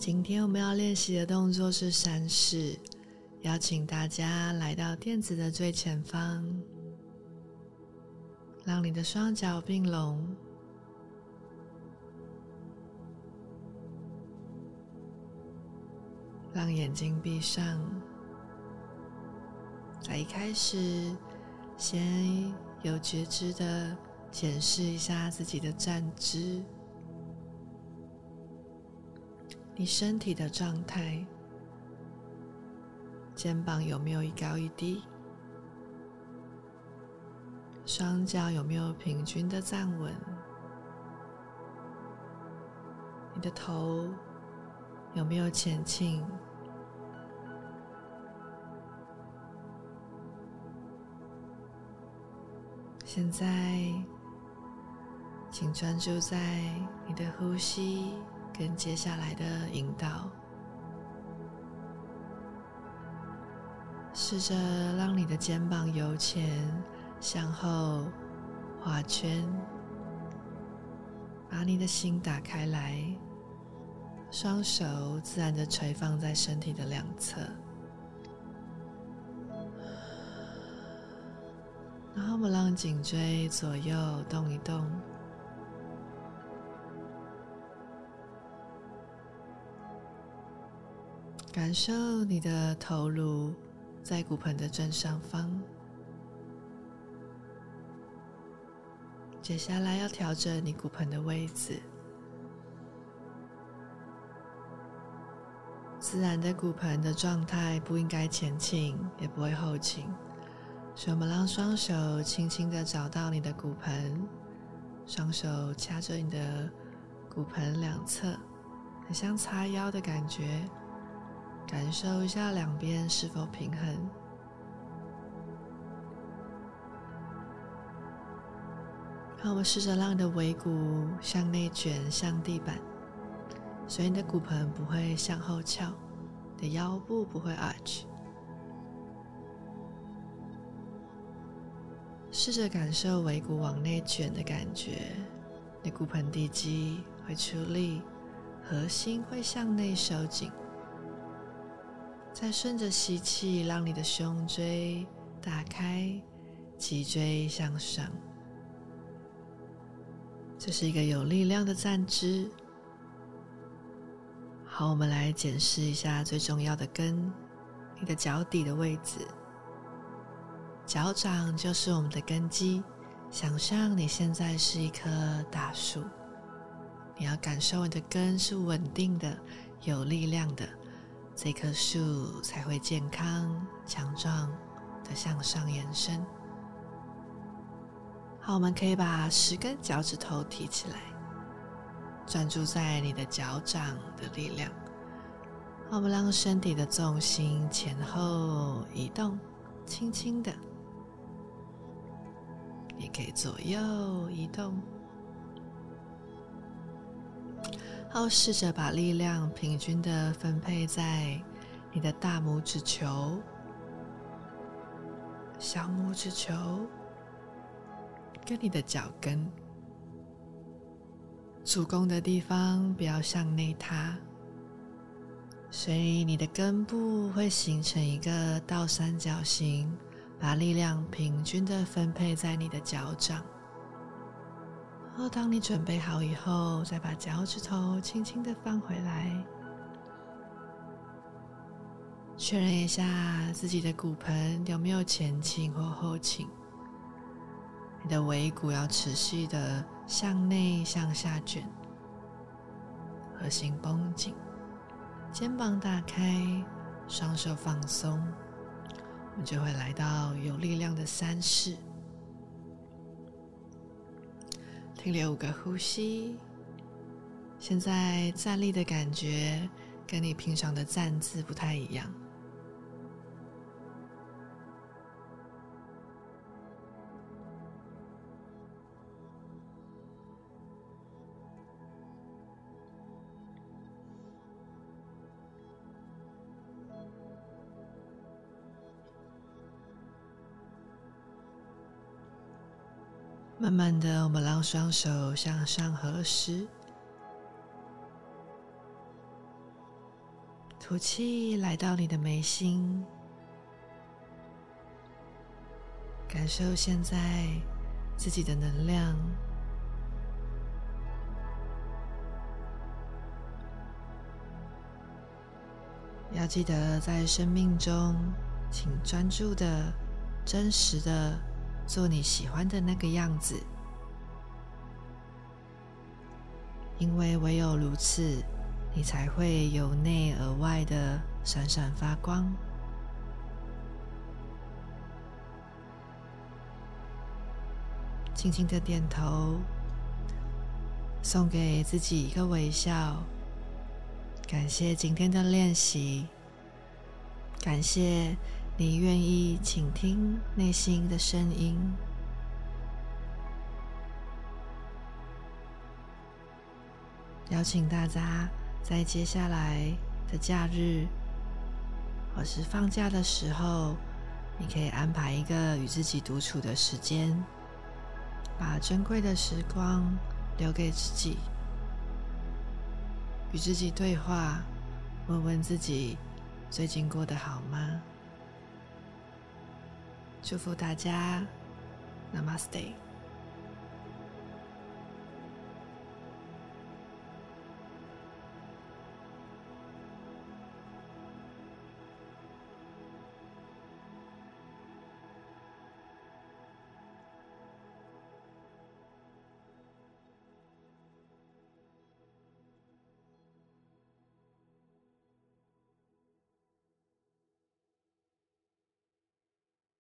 今天我们要练习的动作是山式，邀请大家来到垫子的最前方，让你的双脚并拢，让眼睛闭上。在一开始，先有觉知的检视一下自己的站姿。你身体的状态，肩膀有没有一高一低？双脚有没有平均的站稳？你的头有没有前倾？现在，请专注在你的呼吸。跟接下来的引导，试着让你的肩膀由前向后画圈，把你的心打开来，双手自然的垂放在身体的两侧，然后我们让颈椎左右动一动。感受你的头颅在骨盆的正上方。接下来要调整你骨盆的位置。自然的骨盆的状态不应该前倾，也不会后倾。所以我们让双手轻轻的找到你的骨盆，双手掐着你的骨盆两侧，很像叉腰的感觉。感受一下两边是否平衡。好，我们试着让你的尾骨向内卷向地板，所以你的骨盆不会向后翘，你的腰部不会 arch。试着感受尾骨往内卷的感觉，你的骨盆底肌会出力，核心会向内收紧。再顺着吸气，让你的胸椎打开，脊椎向上。这是一个有力量的站姿。好，我们来检视一下最重要的根，你的脚底的位置。脚掌就是我们的根基。想象你现在是一棵大树，你要感受你的根是稳定的、有力量的。这棵树才会健康强壮的向上延伸。好，我们可以把十根脚趾头提起来，专注在你的脚掌的力量。好，我们让身体的重心前后移动，轻轻的，也可以左右移动。好，试着把力量平均的分配在你的大拇指球、小拇指球跟你的脚跟，主攻的地方不要向内塌，所以你的根部会形成一个倒三角形，把力量平均的分配在你的脚掌。然后，当你准备好以后，再把脚趾头轻轻的放回来，确认一下自己的骨盆有没有前倾或后倾。你的尾骨要持续的向内向下卷，核心绷紧，肩膀打开，双手放松，我们就会来到有力量的三式。停留五个呼吸。现在站立的感觉跟你平常的站姿不太一样。慢慢的，我们让双手向上合十，吐气，来到你的眉心，感受现在自己的能量。要记得，在生命中，请专注的、真实的做你喜欢的那个样子，因为唯有如此。你才会由内而外的闪闪发光。轻轻的点头，送给自己一个微笑。感谢今天的练习，感谢你愿意倾听内心的声音。邀请大家。在接下来的假日或是放假的时候，你可以安排一个与自己独处的时间，把珍贵的时光留给自己，与自己对话，问问自己最近过得好吗？祝福大家，Namaste。